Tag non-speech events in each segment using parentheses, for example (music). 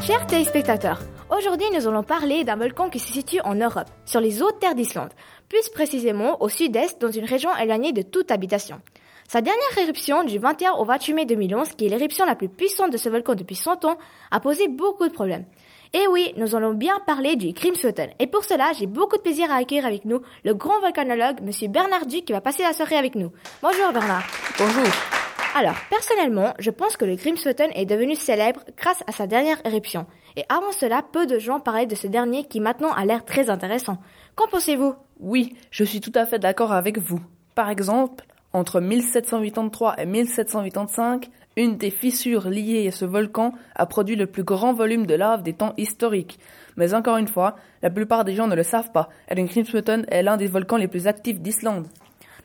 Chers téléspectateurs, aujourd'hui nous allons parler d'un volcan qui se situe en Europe, sur les hautes terres d'Islande, plus précisément au sud-est dans une région éloignée de toute habitation. Sa dernière éruption du 21 au 28 mai 2011, qui est l'éruption la plus puissante de ce volcan depuis 100 ans, a posé beaucoup de problèmes. Et oui, nous allons bien parler du Grímsvötn. Et pour cela, j'ai beaucoup de plaisir à accueillir avec nous le grand volcanologue, monsieur Bernard Duc, qui va passer la soirée avec nous. Bonjour Bernard. Bonjour. Alors, personnellement, je pense que le Grímsvötn est devenu célèbre grâce à sa dernière éruption. Et avant cela, peu de gens parlaient de ce dernier qui maintenant a l'air très intéressant. Qu'en pensez-vous? Oui, je suis tout à fait d'accord avec vous. Par exemple, entre 1783 et 1785, une des fissures liées à ce volcan a produit le plus grand volume de lave des temps historiques. Mais encore une fois, la plupart des gens ne le savent pas, et le Grímsvötn est l'un des volcans les plus actifs d'Islande.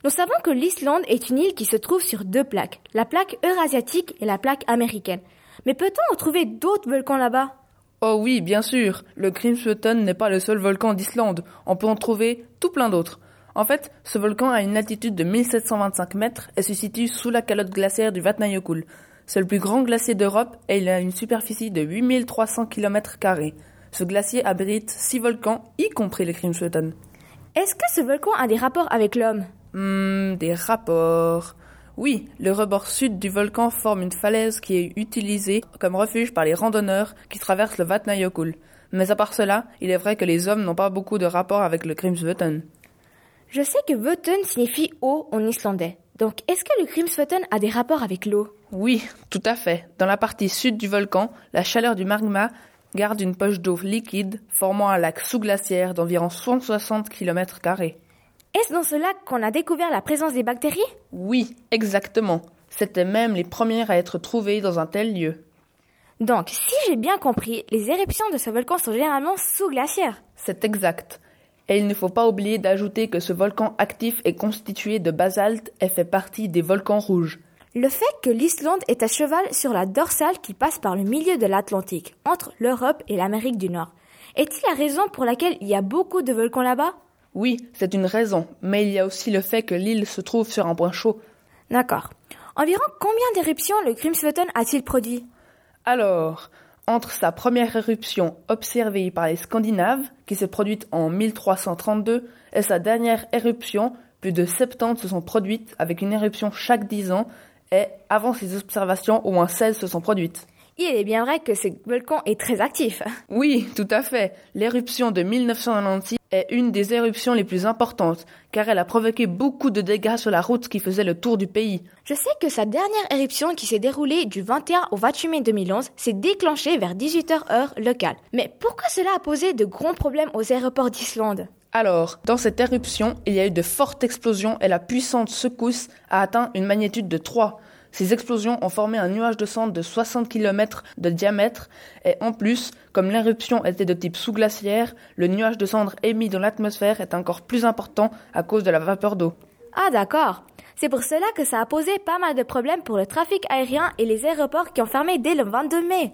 Nous savons que l'Islande est une île qui se trouve sur deux plaques, la plaque eurasiatique et la plaque américaine. Mais peut-on en trouver d'autres volcans là-bas? Oh oui, bien sûr, le Grímsvötn n'est pas le seul volcan d'Islande, on peut en trouver tout plein d'autres. En fait, ce volcan a une altitude de 1725 mètres et se situe sous la calotte glaciaire du Vatnajökull. C'est le plus grand glacier d'Europe et il a une superficie de 8300 km. Ce glacier abrite six volcans, y compris le Grímsvötn. Est-ce que ce volcan a des rapports avec l'homme? Hmm, des rapports. Oui, le rebord sud du volcan forme une falaise qui est utilisée comme refuge par les randonneurs qui traversent le Vatnajökull. Mais à part cela, il est vrai que les hommes n'ont pas beaucoup de rapports avec le Grímsvötn. Je sais que Vötn signifie eau en islandais. Donc, est-ce que le Grímsvötn a des rapports avec l'eau? Oui, tout à fait. Dans la partie sud du volcan, la chaleur du magma garde une poche d'eau liquide formant un lac sous-glaciaire d'environ 160 km. Est-ce dans ce lac qu'on a découvert la présence des bactéries? Oui, exactement. C'étaient même les premières à être trouvées dans un tel lieu. Donc, si j'ai bien compris, les éruptions de ce volcan sont généralement sous-glaciaires. C'est exact. Et il ne faut pas oublier d'ajouter que ce volcan actif est constitué de basalte et fait partie des volcans rouges. Le fait que l'Islande est à cheval sur la dorsale qui passe par le milieu de l'Atlantique, entre l'Europe et l'Amérique du Nord, est-il la raison pour laquelle il y a beaucoup de volcans là-bas? Oui, c'est une raison, mais il y a aussi le fait que l'île se trouve sur un point chaud. D'accord. Environ combien d'éruptions le Grímsvötn a-t-il produit? Alors, entre sa première éruption observée par les Scandinaves, qui s'est produite en 1332, et sa dernière éruption, plus de 70 se sont produites avec une éruption chaque 10 ans, et avant ces observations, au moins 16 se sont produites. Il est bien vrai que ce volcan est très actif. (laughs) Oui, tout à fait. L'éruption de 1996 est une des éruptions les plus importantes, car elle a provoqué beaucoup de dégâts sur la route qui faisait le tour du pays. Je sais que sa dernière éruption qui s'est déroulée du 21 au 28 mai 2011 s'est déclenchée vers 18h heure locale. Mais pourquoi cela a posé de grands problèmes aux aéroports d'Islande? Alors, dans cette éruption, il y a eu de fortes explosions et la puissante secousse a atteint une magnitude de 3. Ces explosions ont formé un nuage de cendres de 60 km de diamètre et en plus, comme l'éruption était de type sous-glaciaire, le nuage de cendres émis dans l'atmosphère est encore plus important à cause de la vapeur d'eau. Ah d'accord. C'est pour cela que ça a posé pas mal de problèmes pour le trafic aérien et les aéroports qui ont fermé dès le 22 mai.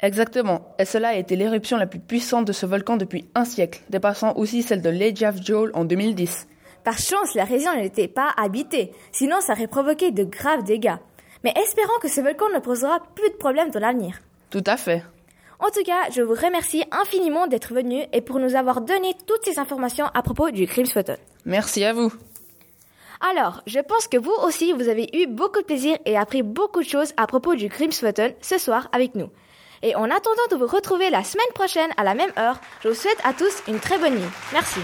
Exactement, et cela a été l'éruption la plus puissante de ce volcan depuis un siècle, dépassant aussi celle de l'Eyjafjallajökull en 2010. Par chance, la région n'était pas habitée, sinon ça aurait provoqué de graves dégâts. Mais espérons que ce volcan ne posera plus de problèmes dans l'avenir. Tout à fait. En tout cas, je vous remercie infiniment d'être venu et pour nous avoir donné toutes ces informations à propos du Grímsvötn. Merci à vous. Alors, je pense que vous aussi, vous avez eu beaucoup de plaisir et appris beaucoup de choses à propos du Grímsvötn ce soir avec nous. Et en attendant de vous retrouver la semaine prochaine à la même heure, je vous souhaite à tous une très bonne nuit. Merci.